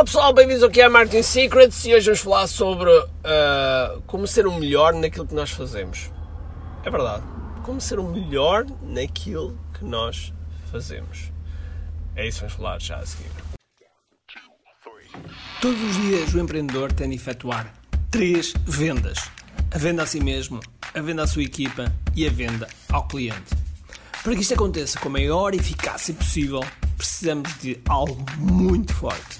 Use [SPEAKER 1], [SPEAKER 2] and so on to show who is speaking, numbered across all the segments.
[SPEAKER 1] Olá pessoal, bem-vindos aqui a Marketing Secrets e hoje vamos falar sobre uh, como ser o melhor naquilo que nós fazemos. É verdade, como ser o melhor naquilo que nós fazemos. É isso que vamos falar já a seguir. Todos os dias o empreendedor tem de efetuar três vendas: a venda a si mesmo, a venda à sua equipa e a venda ao cliente. Para que isto aconteça com a maior eficácia possível, precisamos de algo muito forte: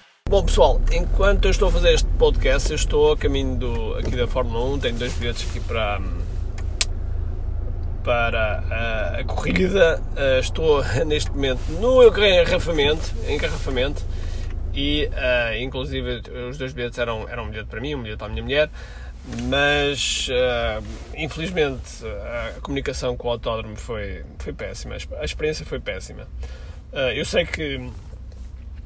[SPEAKER 1] Bom pessoal, enquanto eu estou a fazer este podcast, eu estou a caminho do, aqui da Fórmula 1, tenho dois bilhetes aqui para, para a, a corrida. Uh, estou neste momento no engarrafamento, engarrafamento e uh, inclusive os dois bilhetes eram, eram um bilhete para mim, um bilhete para a minha mulher, mas uh, infelizmente a comunicação com o autódromo foi, foi péssima, a experiência foi péssima. Eu sei que,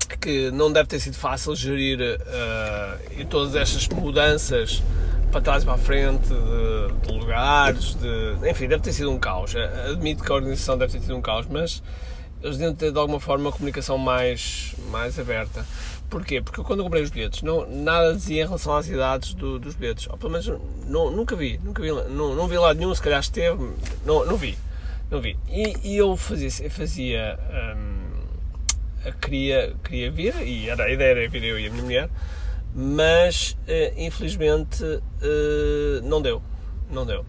[SPEAKER 1] que não deve ter sido fácil gerir uh, todas estas mudanças para trás e para a frente de, de lugares, de, enfim, deve ter sido um caos. Admito que a organização deve ter sido um caos, mas eles deviam ter de alguma forma uma comunicação mais, mais aberta. Porquê? Porque quando eu comprei os bilhetes, não, nada dizia em relação às idades do, dos bilhetes. Ou pelo menos não, nunca vi, nunca vi, não, não vi lá nenhum, se calhar esteve, não, não vi, não vi. E, e eu fazia, fazia hum, queria, queria vir, e era, a ideia era vir eu e a minha mulher, mas uh, infelizmente uh, não deu, não deu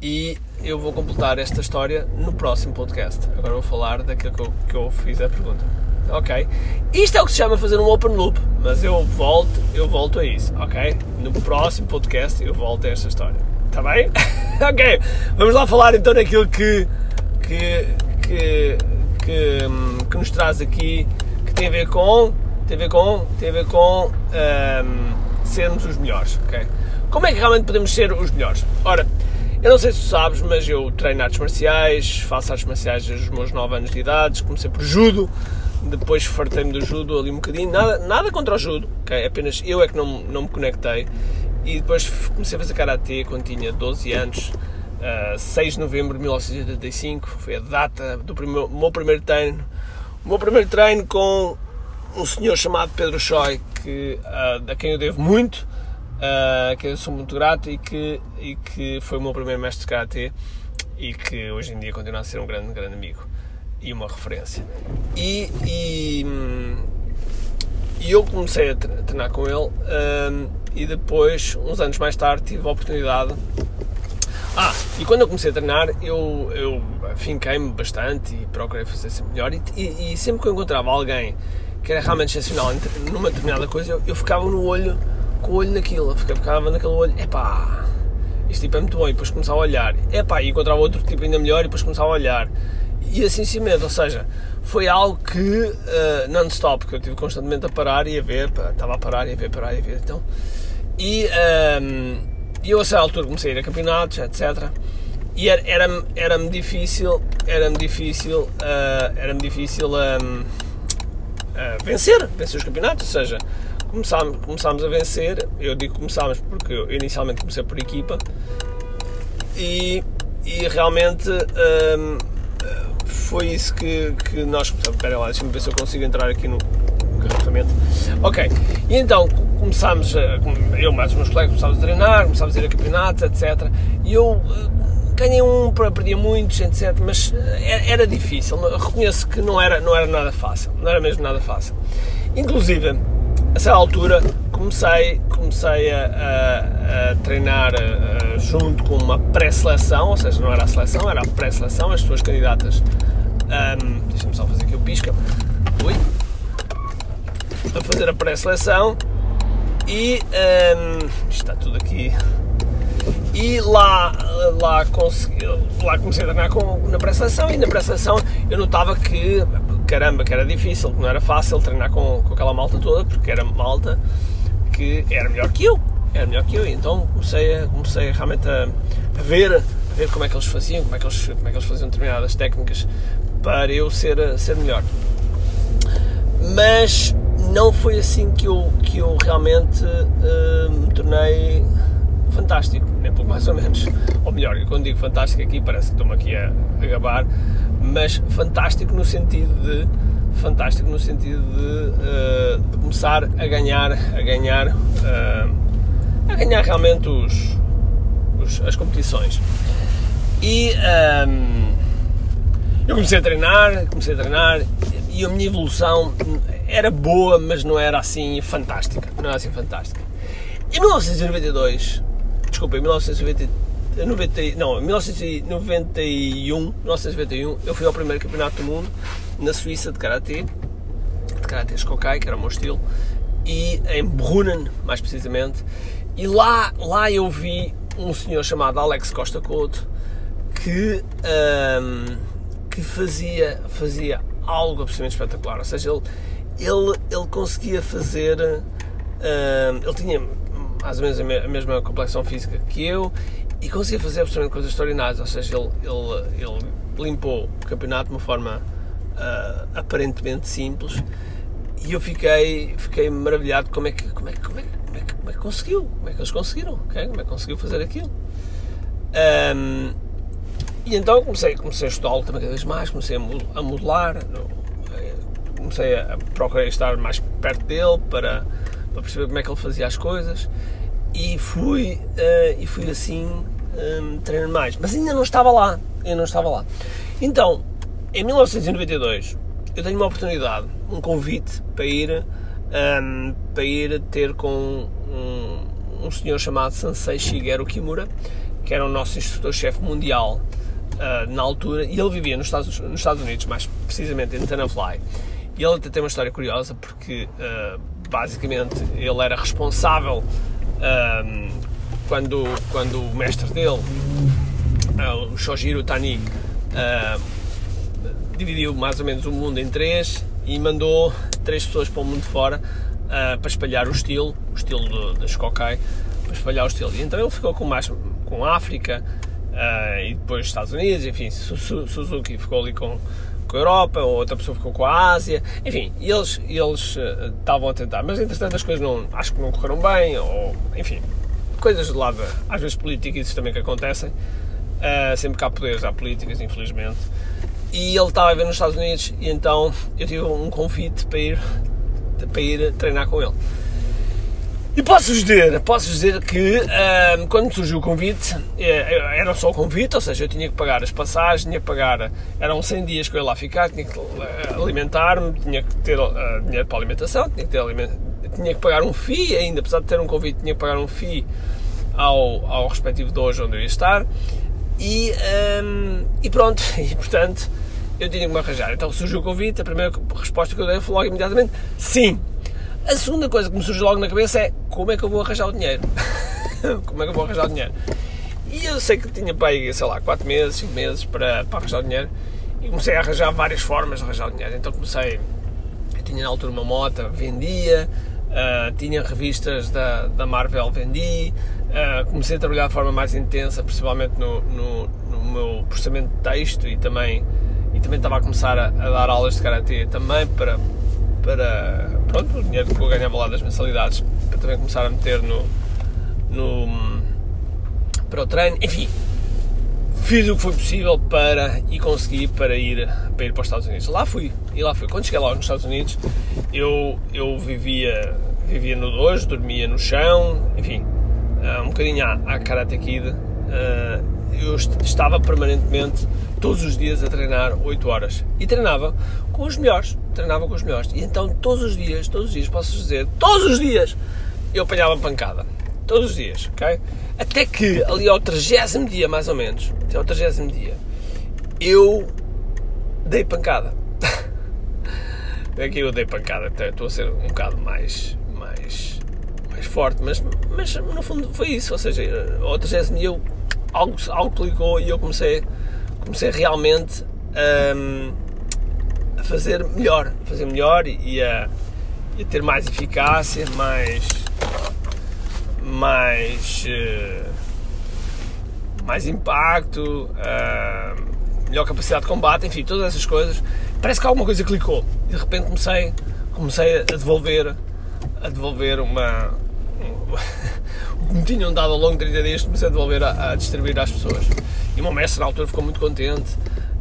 [SPEAKER 1] e eu vou completar esta história no próximo podcast. Agora vou falar daquilo que eu, que eu fiz a pergunta. Ok? Isto é o que se chama fazer um open loop, mas eu volto, eu volto a isso, ok? No próximo podcast eu volto a esta história. Está bem? ok, vamos lá falar então daquilo que, que, que, que, que, nos traz aqui, que tem a ver com, tem a ver com, tem a ver com um, sermos os melhores, ok? Como é que realmente podemos ser os melhores? Ora, eu não sei se sabes, mas eu treino artes marciais, faço artes marciais desde os meus 9 anos de idade, comecei por judo, depois fartei-me do judo ali um bocadinho, nada, nada contra o judo, okay? apenas eu é que não, não me conectei, e depois comecei a fazer karatê quando tinha 12 anos, uh, 6 de novembro de 1985, foi a data do primeiro, meu primeiro treino, o meu primeiro treino com um senhor chamado Pedro Choi, que, uh, a quem eu devo muito, uh, que eu sou muito grato e que, e que foi o meu primeiro mestre de Karate e que hoje em dia continua a ser um grande, grande amigo e uma referência. E, e, e eu comecei a treinar com ele um, e depois, uns anos mais tarde, tive a oportunidade. Ah, e quando eu comecei a treinar, eu, eu finquei-me bastante e procurei fazer sempre melhor. E, e, e, sempre que eu encontrava alguém que era realmente excepcional numa determinada coisa, eu, eu ficava no olho com o olho naquilo, ficava naquele olho, epá, este tipo é muito bom, e depois começava a olhar, epá, e encontrava outro tipo ainda melhor, e depois começava a olhar, e assim simplesmente, ou seja, foi algo que uh, non-stop, que eu tive constantemente a parar e a ver, estava a parar e a ver, parar e a ver, então, e um, ehm, eu a certa altura comecei a ir a campeonatos, etc., e era-me era, difícil, era-me difícil, uh, era-me difícil um, ehm, uh, eh, vencer, vencer os campeonatos, ou seja, começámos, começámos a vencer. Eu digo começámos porque eu inicialmente comecei por equipa e, e realmente hum, foi isso que, que nós. Espera lá, deixa-me ver se eu consigo entrar aqui no garrafamento. Ok, e então começámos, a, eu mais os meus colegas começámos a treinar, começámos a ir a campeonatos, etc. E eu hum, ganhei um, perdia muitos, etc. Mas era, era difícil. Reconheço que não era, não era nada fácil, não era mesmo nada fácil. Inclusive, a certa altura comecei, comecei a, a, a treinar a, eh, junto com uma pré-seleção, ou seja, não era a seleção, era a pré-seleção, as pessoas candidatas. Um, Deixa-me só fazer aqui o pisca. Ui. A fazer a pré-seleção e um, está tudo aqui. E lá, lá, consegui, lá comecei a treinar com, na pré-seleção e na pré-seleção eu notava que caramba, que era difícil, que não era fácil treinar com, com aquela malta toda, porque era malta que era melhor que eu. Era melhor que eu. E então comecei, a, comecei realmente a, a ver, a ver como é que eles faziam, como é que eles, como é que eles faziam determinadas técnicas para eu ser, ser melhor. Mas não foi assim que eu, que eu realmente uh, me tornei fantástico, nem pouco mais ou menos. Ou melhor, quando digo fantástico aqui parece que estou-me aqui a, a gabar, mas fantástico no sentido de fantástico no sentido de, uh, de começar a ganhar a ganhar uh, a ganhar realmente os, os as competições e um, ehm, eu comecei a treinar comecei a treinar e a minha evolução era boa mas não era assim fantástica. Não era assim fantástica. Em 1992 desculpa em 1992 90, não, 1991, 1991, eu fui ao primeiro campeonato do mundo na Suíça de Karatê, de Karatê Shokai, que era o meu estilo, e em Brunnen, mais precisamente, e lá, lá eu vi um senhor chamado Alex Costa Couto que, um, que fazia, fazia algo absolutamente espetacular, ou seja, ele, ele, ele conseguia fazer, um, ele tinha mais ou menos a mesma complexão física que eu e conseguia fazer absolutamente coisas extraordinárias, ou seja, ele, ele, ele limpou o campeonato de uma forma uh, aparentemente simples e eu fiquei, fiquei maravilhado como é que, como é, como é, como é, como é que conseguiu, como é que eles conseguiram, okay? como é que conseguiu fazer aquilo. Um, e então comecei, comecei a estudá-lo também cada vez mais, comecei a modelar, comecei a procurar estar mais perto dele para, para perceber como é que ele fazia as coisas e fui, uh, e fui assim um, treinando mais. Mas ainda não estava lá, ainda não estava lá. Então, em 1992, eu tenho uma oportunidade, um convite para ir, um, para ir ter com um, um senhor chamado Sansei Shigeru Kimura, que era o nosso instrutor-chefe mundial uh, na altura, e ele vivia nos Estados, nos Estados Unidos, mais precisamente em Tenafly. E ele até tem uma história curiosa, porque uh, basicamente ele era responsável um, quando, quando o mestre dele, uh, o Shojiro Tani, uh, dividiu mais ou menos o mundo em três e mandou três pessoas para o mundo fora para espalhar o estilo, o estilo da Shokai, para espalhar o estilo. E então ele ficou com mais com África e depois Estados Unidos, enfim, Suzuki ficou ali com com a Europa, outra pessoa ficou com a Ásia, enfim, eles, eles uh, estavam a tentar, mas entretanto as coisas não, acho que não correram bem, ou enfim, coisas do lado, às vezes políticas, isso também que acontecem, uh, sempre que há poderes, há políticas, infelizmente, e ele estava a ver nos Estados Unidos, e então eu tive um convite para ir, para ir treinar com ele. E posso dizer, posso dizer que um, quando surgiu o convite, é, era só o convite, ou seja, eu tinha que pagar as passagens, tinha que pagar, eram 100 dias que eu ia lá ficar, tinha que eh, alimentar-me, tinha que ter uh, dinheiro para a alimentação, tinha que, ter aliment... tinha que pagar um FII ainda, apesar de ter um convite, tinha que pagar um FII ao, ao respectivo dojo onde eu ia estar, e, um, e pronto, e portanto eu tinha que me arranjar. Então surgiu o convite, a primeira resposta que eu dei foi logo imediatamente sim. A segunda coisa que me surge logo na cabeça é como é que eu vou arranjar o dinheiro? como é que eu vou arranjar o dinheiro? E eu sei que tinha para aí, sei lá, 4 meses, 5 meses para, para arranjar o dinheiro e comecei a arranjar várias formas de arranjar o dinheiro. Então comecei, tinha na altura uma moto, vendia, uh, tinha revistas da, da Marvel, vendi, uh, comecei a trabalhar de forma mais intensa, principalmente no, no, no meu processamento de texto e também, e também estava a começar a, a dar aulas de Karatê também para para pronto, o dinheiro que eu ganhava lá das mensalidades para também começar a meter no, no para o treino, enfim fiz o que foi possível para e consegui para ir para ir para os Estados Unidos. Lá fui e lá fui. Quando cheguei lá nos Estados Unidos eu eu vivia vivia no dojo dormia no chão enfim uh, um bocadinho à, à Karate Kid uh, eu estava permanentemente todos os dias a treinar 8 horas e treinava com os melhores, treinava com os melhores. E então todos os dias, todos os dias, posso dizer, todos os dias eu apanhava pancada. Todos os dias, ok? Até que ali ao 30 dia, mais ou menos, até ao 30 dia, eu dei pancada. Aqui eu dei pancada, estou a ser um bocado mais, mais, mais forte, mas, mas no fundo foi isso. Ou seja, ao 30 dia eu, algo, algo clicou e eu comecei comecei realmente um, a fazer melhor, a fazer melhor e a, e a, ter mais eficácia, mais, mais, uh, mais impacto, uh, melhor capacidade de combate, enfim, todas essas coisas. Parece que alguma coisa clicou e de repente comecei, comecei a devolver, a devolver uma. Me tinham dado ao longo de 30 dias, comecei a devolver a, a distribuir às pessoas. E o meu mestre na altura ficou muito contente.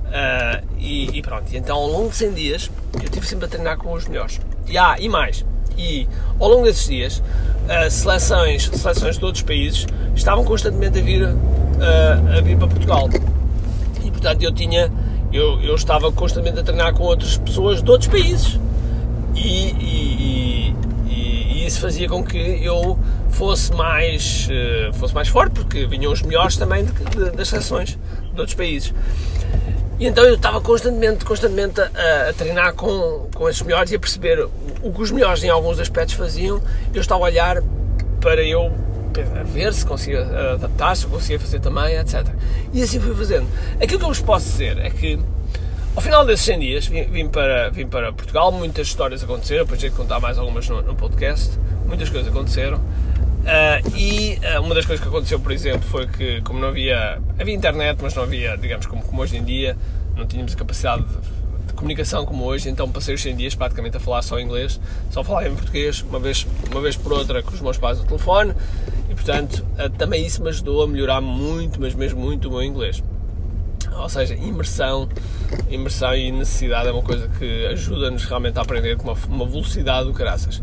[SPEAKER 1] Uh, e, e, pronto, e então ao longo de 100 dias eu tive sempre a treinar com os melhores. E, ah, e mais, e ao longo desses dias, uh, seleções, seleções de outros países estavam constantemente a vir, uh, a vir para Portugal. E portanto eu tinha, eu, eu estava constantemente a treinar com outras pessoas de outros países. E, e, e isso fazia com que eu fosse mais, uh, fosse mais forte, porque vinham os melhores também de, de, das seleções de outros países. E então eu estava constantemente, constantemente a, a, treinar com, com esses melhores e a perceber o, que os melhores em alguns aspectos faziam. Eu estava a olhar para eu a ver se conseguia adaptar, se conseguia fazer também, etc. E assim fui fazendo. Aquilo que eu vos posso dizer é que ao final desses 100 dias vim, vim para, vim para Portugal, muitas histórias aconteceram, depois de contar mais algumas no, no podcast, muitas coisas aconteceram. Uh, e uh, uma das coisas que aconteceu, por exemplo, foi que, como não havia. havia internet, mas não havia, digamos, como, como hoje em dia, não tínhamos a capacidade de, de, comunicação como hoje, então passei os 100 dias praticamente a falar só inglês, só falava em português, uma vez, uma vez por outra com os meus pais no telefone, e portanto uh, também isso me ajudou a melhorar muito, mas mesmo muito o meu inglês. Ou seja, imersão, imersão e necessidade é uma coisa que ajuda-nos realmente a aprender com uma, uma velocidade do caraças.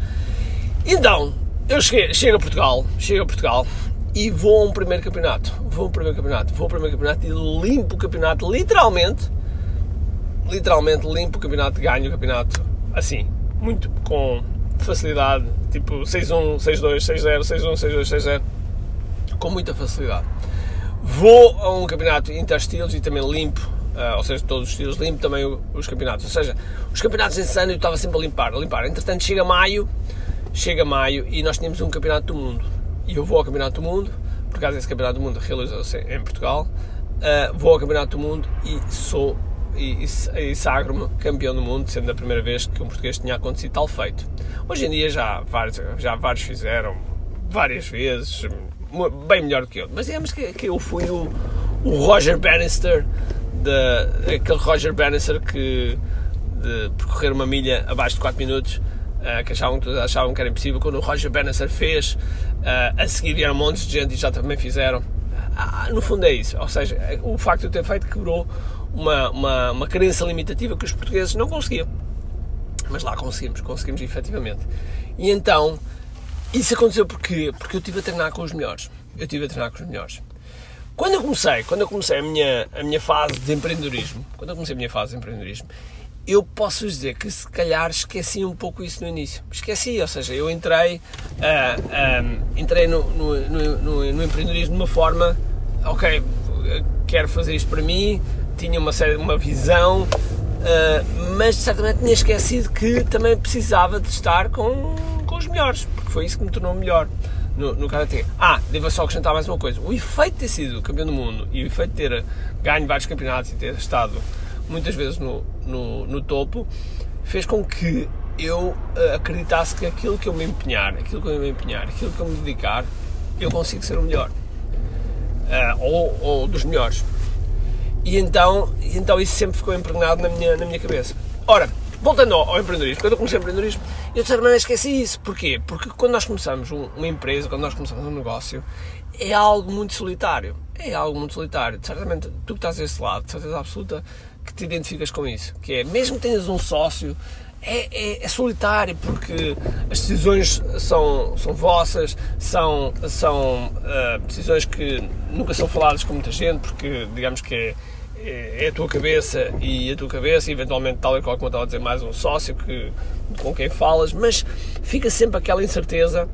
[SPEAKER 1] Então, eu cheguei, chego a Portugal, chego a Portugal e vou a um primeiro campeonato. Vou a um primeiro campeonato, vou ao primeiro campeonato e limpo o campeonato, literalmente. Literalmente limpo o campeonato, ganho o campeonato assim, muito com facilidade, tipo 6-1, 6-2, 6-0, 6-1, 6-2, 6-0, com muita facilidade. Vou a um campeonato interestilos e também limpo, uh, ou seja, todos os estilos, limpo também os campeonatos. Ou seja, os campeonatos em eu estava sempre a limpar, a limpar. Entretanto, chega maio chega maio e nós tínhamos um campeonato do mundo. E eu vou ao campeonato do mundo, por causa desse campeonato do mundo realizou-se em Portugal, uh, vou ao campeonato do mundo e sou e, e, e sagro-me campeão do mundo, sendo a primeira vez que um português tinha acontecido tal feito. Hoje em dia já vários, já vários fizeram várias vezes, bem melhor do que eu. Mas digamos que, que eu fui o, o Roger Bannister, de, aquele Roger Bannister que de percorrer uma milha abaixo de 4 minutos que achavam, achavam que era impossível. Quando o Roger Bannister fez, uh, a seguir vieram montes de gente e já também fizeram. Uh, no fundo é isso. Ou seja, o facto de eu ter feito quebrou uma, uma, uma crença limitativa que os portugueses não conseguiam. Mas lá conseguimos, conseguimos efetivamente. E então, isso aconteceu porque Porque eu estive a treinar com os melhores. Eu estive a treinar com os melhores. Quando eu comecei, quando eu comecei a minha, a minha fase de empreendedorismo, quando eu comecei a minha fase de empreendedorismo, eu posso dizer que se calhar esqueci um pouco isso no início. Esqueci, ou seja, eu entrei, uh, ah, um, ah, entrei no, no, no, no, empreendedorismo de uma forma, ok, quero fazer isto para mim, tinha uma, série, uma visão, uh, mas certamente tinha esquecido que também precisava de estar com, com os melhores, porque foi isso que me tornou melhor no, no Karate. Ah, devo só acrescentar mais uma coisa: o efeito de ter sido campeão do mundo e o efeito de ter ganho vários campeonatos e ter estado muitas vezes no, no, no topo, fez com que eu uh, acreditasse que aquilo que eu me empenhar, aquilo que eu me empenhar, aquilo que eu me dedicar, eu consigo ser o melhor. Uh, ou, ou, dos melhores. E então, então isso sempre ficou impregnado na minha, na minha cabeça. Ora, voltando ao, ao empreendedorismo, quando eu comecei o empreendedorismo, eu de certa maneira esqueci isso. Porquê? Porque quando nós começamos uma empresa, quando nós começamos um negócio, é algo muito solitário. É algo muito solitário. Certamente, tu que estás desse lado, de certeza absoluta, que te identificas com isso. Que é, mesmo tenhas um sócio, é, é, é, solitário porque as decisões são, são vossas, são, são uh, decisões que nunca são faladas com muita gente, porque digamos que é, é, é, a tua cabeça e a tua cabeça, e eventualmente, tal e qual como eu estava a dizer, mais um sócio que, com quem falas, mas fica sempre aquela incerteza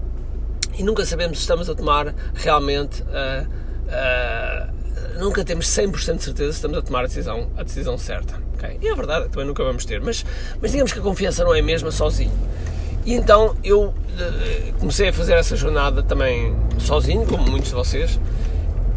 [SPEAKER 1] e nunca sabemos se estamos a tomar realmente. Uh, uh, nunca temos 100% de certeza se estamos a tomar a decisão, a decisão certa. Okay? E é verdade, também nunca vamos ter, mas, mas digamos que a confiança não é a mesma sozinho. E então eu uh, comecei a fazer essa jornada também sozinho, como muitos de vocês,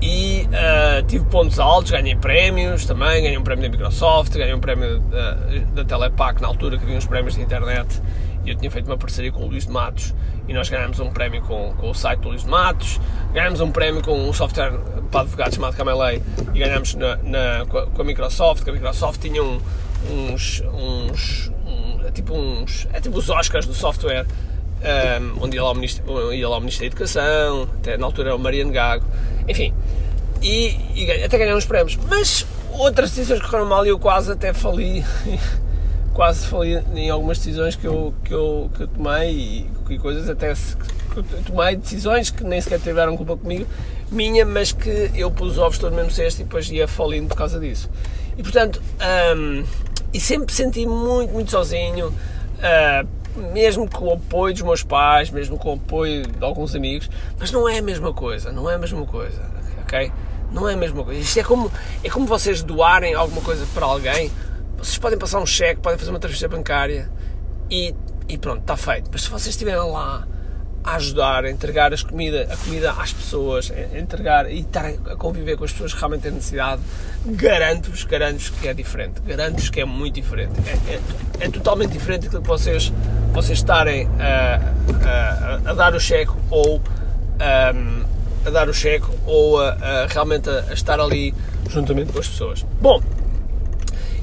[SPEAKER 1] e uh, tive pontos altos, ganhei prémios também, ganhei um prémio da Microsoft, ganhei um prémio da, da Telepac na altura que havia uns prémios de internet eu tinha feito uma parceria com o Luís de Matos e nós ganhámos um prémio com, com o site do Luís de Matos, ganhámos um prémio com um software para advogados chamado Camelei e ganhámos na, na, com a Microsoft, que a Microsoft tinha um, uns, uns um, é tipo uns, é tipo os Oscars do software, um, onde ia lá, o Ministério, ia lá o Ministério da Educação, até na altura era o Mariano Gago, enfim, e, e até ganhámos prémios, mas outras decisões correram mal e eu quase até fali quase falei em algumas decisões que eu, que eu, que eu tomei e, e coisas até se, tomei decisões que nem sequer tiveram culpa comigo, minha, mas que eu pus os ovos todo no mesmo cesto e depois ia falindo por causa disso. E portanto, um, e sempre senti muito, muito sozinho, uh, mesmo com o apoio dos meus pais, mesmo com o apoio de alguns amigos, mas não é a mesma coisa, não é a mesma coisa, ok? Não é a mesma coisa. Isto é como, é como vocês doarem alguma coisa para alguém vocês podem passar um cheque, podem fazer uma transferência bancária e, e pronto, está feito. Mas se vocês estiverem lá a ajudar, a entregar as comida, a comida às pessoas, a entregar e estar a conviver com as pessoas que realmente têm necessidade, garanto-vos, garanto-vos que é diferente. Garanto-vos que é muito diferente. É, é, é, totalmente diferente daquilo que vocês, vocês estarem a, a, a dar o cheque ou a, a dar o cheque ou a, a realmente a estar ali juntamente com as pessoas. Bom,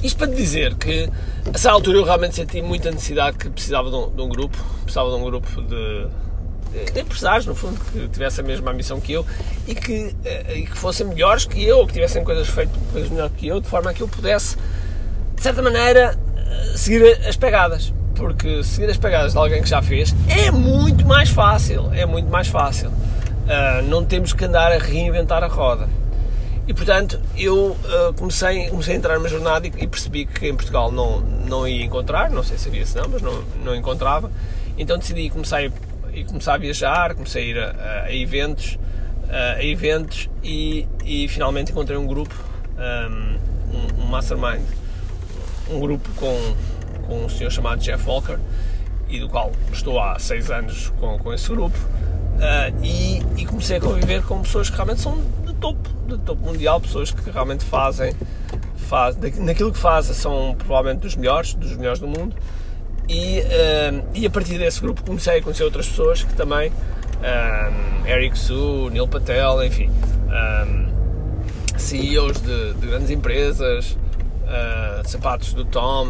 [SPEAKER 1] isto para dizer que, a essa altura, eu realmente senti muita necessidade que precisava de um, de um grupo, precisava de um grupo de, de, de, empresários, no fundo, que tivessem a mesma ambição que eu e que, eh, e que fossem melhores que eu, ou que tivessem coisas feitas coisas melhores que eu, de forma a que eu pudesse, de certa maneira, eh, seguir as pegadas. Porque seguir as pegadas de alguém que já fez é muito mais fácil, é muito mais fácil. Uh, não temos que andar a reinventar a roda. E portanto eu uh, comecei, comecei a entrar numa jornada e, e, percebi que em Portugal não, não ia encontrar, não sei se havia se não, mas não, não encontrava. Então decidi começar a, começar a viajar, comecei a ir a, a eventos, a, a eventos e, e, finalmente encontrei um grupo, um, um mastermind, um grupo com, com um senhor chamado Jeff Walker e do qual estou há seis anos com, com esse grupo. Uh, e, e, comecei a conviver com pessoas que realmente são topo, de topo mundial, pessoas que realmente fazem, faz, naquilo que fazem, são provavelmente dos melhores, dos melhores do mundo. E, uh, e a partir desse grupo comecei a conhecer outras pessoas que também, um, Eric Su, Neil Patel, enfim, um, CEOs de, de, grandes empresas, uh, sapatos do Tom,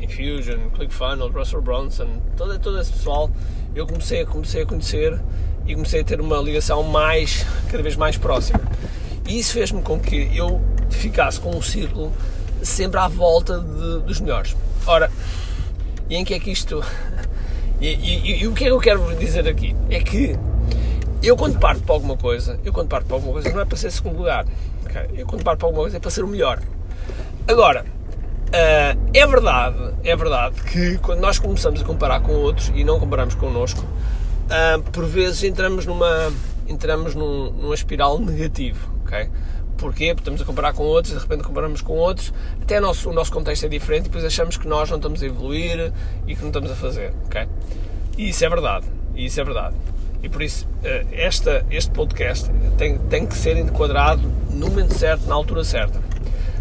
[SPEAKER 1] Infusion, ClickFunnels, Russell Bronson, todo, todo esse pessoal eu comecei, comecei a conhecer e comecei a ter uma ligação mais, cada vez mais próxima. E isso fez-me com que eu ficasse com um círculo sempre à volta de, dos melhores. Ora, e em que é que isto. E, e, e, o que é que eu quero dizer aqui? É que eu quando parto para alguma coisa, eu quando parto para alguma coisa não é para ser segundo lugar. Okay? Eu quando parto para alguma coisa é para ser o melhor. Agora, Uh, é verdade, é verdade que quando nós começamos a comparar com outros e não comparamos connosco, uh, por vezes entramos numa, entramos num, numa espiral negativa, ok? Porquê? Porque estamos a comparar com outros, de repente comparamos com outros, até o nosso, o nosso contexto é diferente e depois achamos que nós não estamos a evoluir e que não estamos a fazer, ok? E isso é verdade, isso é verdade. E por isso, uh, esta, este podcast tem, tem que ser enquadrado no momento certo, na altura certa.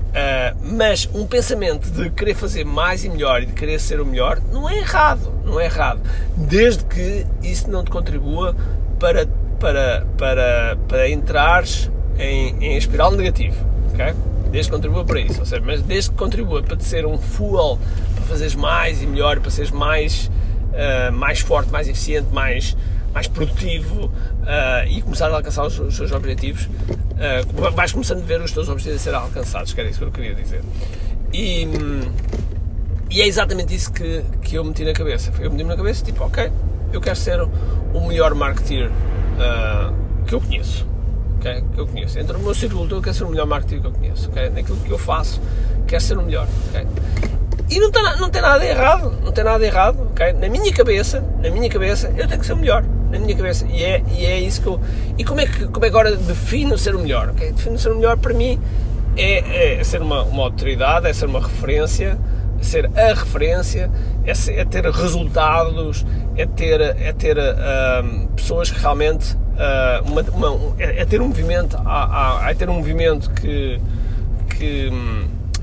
[SPEAKER 1] Uh, mas um pensamento de querer fazer mais e melhor e de querer ser o melhor não é errado, não é errado, desde que isso não te contribua para, para, para, para entrares em, em espiral negativo, ok? Desde que contribua para isso, ou seja, mas desde que contribua para te ser um fuel, para fazeres mais e melhor, para seres mais, uh, mais forte, mais eficiente, mais, mais produtivo uh, e começar a alcançar os, os seus objetivos, uh, vais começando a ver os teus objetivos a serem alcançados, que era isso que eu queria dizer. E, e é exatamente isso que, que eu meti na cabeça. Eu meti na cabeça, tipo, ok, eu quero ser o melhor marketeer uh, que eu conheço. Okay? Que eu conheço. Entre o meu círculo eu quero ser o melhor marketeer que eu conheço. Okay? Naquilo que eu faço, quero ser o melhor. Okay? E não tem, não tem nada errado, não tem nada errado, ok? Na minha cabeça, na minha cabeça, eu tenho que ser o melhor na minha cabeça. E é, e é isso que eu. E como é que, como é que agora defino ser o melhor? Okay? Defino ser o melhor para mim é, é ser uma, uma autoridade, é ser uma referência, é ser a referência, é, ser, é ter resultados, é ter, é ter uh, pessoas que realmente. Uh, uma, uma, é, é, ter um movimento, é ter um movimento que, que,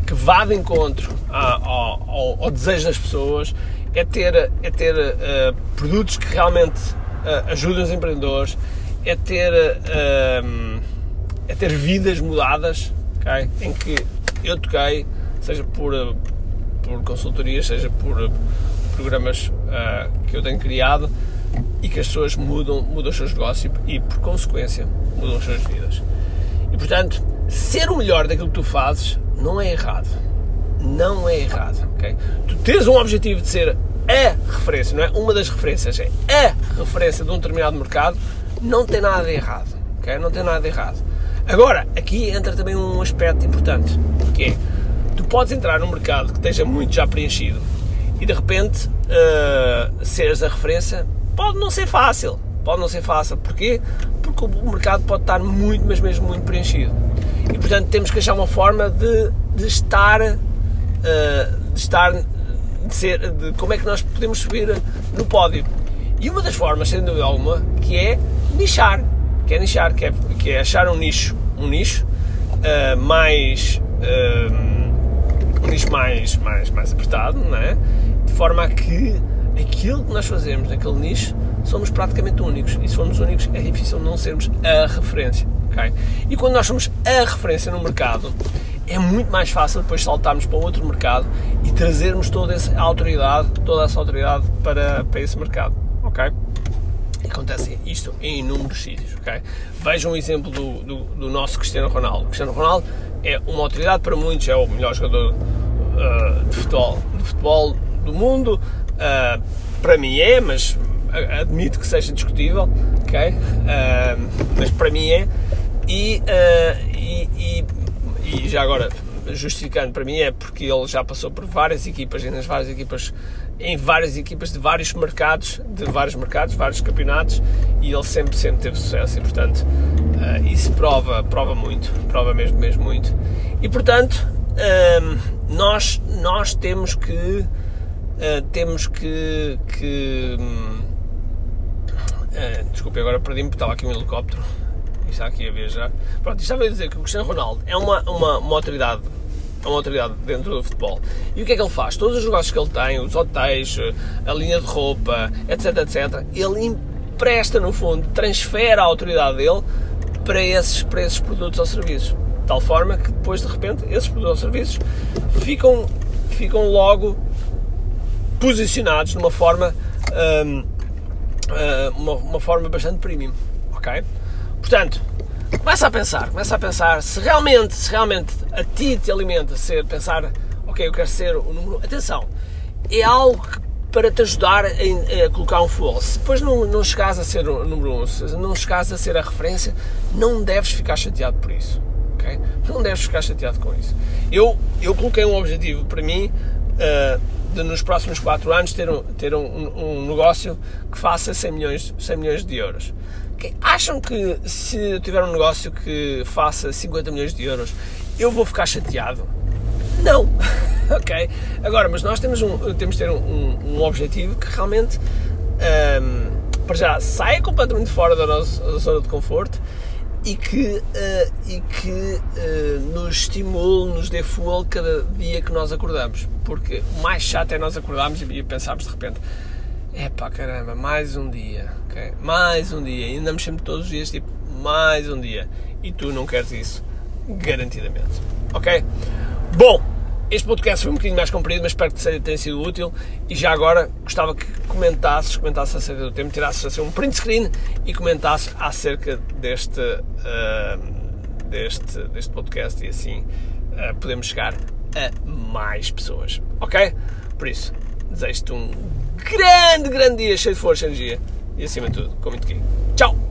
[SPEAKER 1] que vá de encontro ao, ao, ao desejo das pessoas, é ter, é ter uh, produtos que realmente uh, ajudam os empreendedores, é ter, uh, é ter vidas mudadas, okay? em que eu toquei, seja por, por consultorias, seja por programas que eu tenho criado, e que as pessoas mudam, mudam os seus negócios e, por consequência, mudam as suas vidas. E, portanto, ser o melhor daquilo que tu fazes não é errado. Não é errado, ok? Tu tens um objetivo de ser a referência, não é? Uma das referências, é a referência de um determinado mercado, não tem nada de errado, ok? Não tem nada de errado. Agora, aqui entra também um aspecto importante, que é, tu podes entrar num mercado que esteja muito já preenchido e de repente uh, seres a referência, pode não ser fácil, pode não ser fácil. Porquê? Porque o mercado pode estar muito, mas mesmo muito preenchido. E portanto temos que achar uma forma de, de estar, uh, de estar, de ser, de como é que nós podemos subir no pódio. E uma das formas, sem dúvida alguma, que é nichar, que é nichar, que é, que é achar um nicho, um nicho uh, mais, uh, um nicho mais, mais, mais apertado, não é? De forma a que aquilo que nós fazemos naquele nicho somos praticamente únicos. E se formos únicos, é difícil não sermos a referência. Okay? E quando nós somos a referência no mercado, é muito mais fácil depois saltarmos para outro mercado e trazermos toda essa autoridade, toda essa autoridade para, para esse mercado. Ok? Acontece isto em inúmeros sítios. Okay? Vejam um exemplo do, do, do, nosso Cristiano Ronaldo. O Cristiano Ronaldo é uma autoridade para muitos, é o melhor jogador uh, de, futebol, de futebol do mundo. Uh, para mim é, mas admito que seja discutível, ok? Uh, mas para mim é. E, uh, e, e, e, já agora, justificando, para mim é porque ele já passou por várias equipas e nas várias equipas, em várias equipas de vários mercados, de vários mercados, vários campeonatos, e ele sempre, sempre teve sucesso e, portanto, uh, isso prova, prova muito, prova mesmo, mesmo muito. E, portanto, nós, nós temos que. temos que, que Uh, desculpe, agora perdi-me porque estava aqui um helicóptero está aqui a viajar. Pronto, estava a dizer que o Cristiano Ronaldo é uma, uma, uma autoridade é uma autoridade dentro do futebol. E o que é que ele faz? Todos os negócios que ele tem, os hotéis, a linha de roupa, etc, etc, ele empresta no fundo, transfere a autoridade dele para esses, para esses produtos ou serviços. De tal forma que depois de repente esses produtos ou serviços ficam, ficam logo posicionados de uma forma hum, uh, uma, uma forma bastante premium, ok? Portanto, começa a pensar, começa a pensar se realmente, se realmente a ti te alimenta ser pensar, ok, eu quero ser o número. Atenção, é algo para te ajudar a, a colocar um futebol. Se depois não, não chegares a ser o número um, se não chegares a ser a referência, não deves ficar chateado por isso. ok? Não deves ficar chateado com isso. Eu, eu coloquei um objetivo para mim. Uh, de nos próximos 4 anos ter, um, ter um, um, negócio que faça 100 milhões, 100 milhões de euros. Okay. Acham que se eu tiver um negócio que faça 50 milhões de euros, eu vou ficar chateado? Não! ok? Agora, mas nós temos, um, temos de ter um, um objetivo que realmente, um, para já, saia completamente fora da nossa zona de conforto e que, uh, e que uh, nos estimule, nos dê fuel cada dia que nós acordamos. Porque o mais chato é nós acordarmos e pensarmos de repente: é pá, caramba, mais um dia, mais um dia. E andamos sempre todos os dias tipo, mais um dia. E tu não queres isso, garantidamente. Ok? Bom. Este podcast foi um bocadinho mais comprido, mas espero que tenha sido útil. E já agora gostava que comentasses, comentasses acerca do tema, tirasses assim, um print screen e comentasses acerca deste, uh, deste, deste podcast e assim uh, podemos chegar a mais pessoas. Ok? Por isso, desejo-te um grande, grande dia cheio de força e energia e acima de tudo, com muito aqui. Tchau!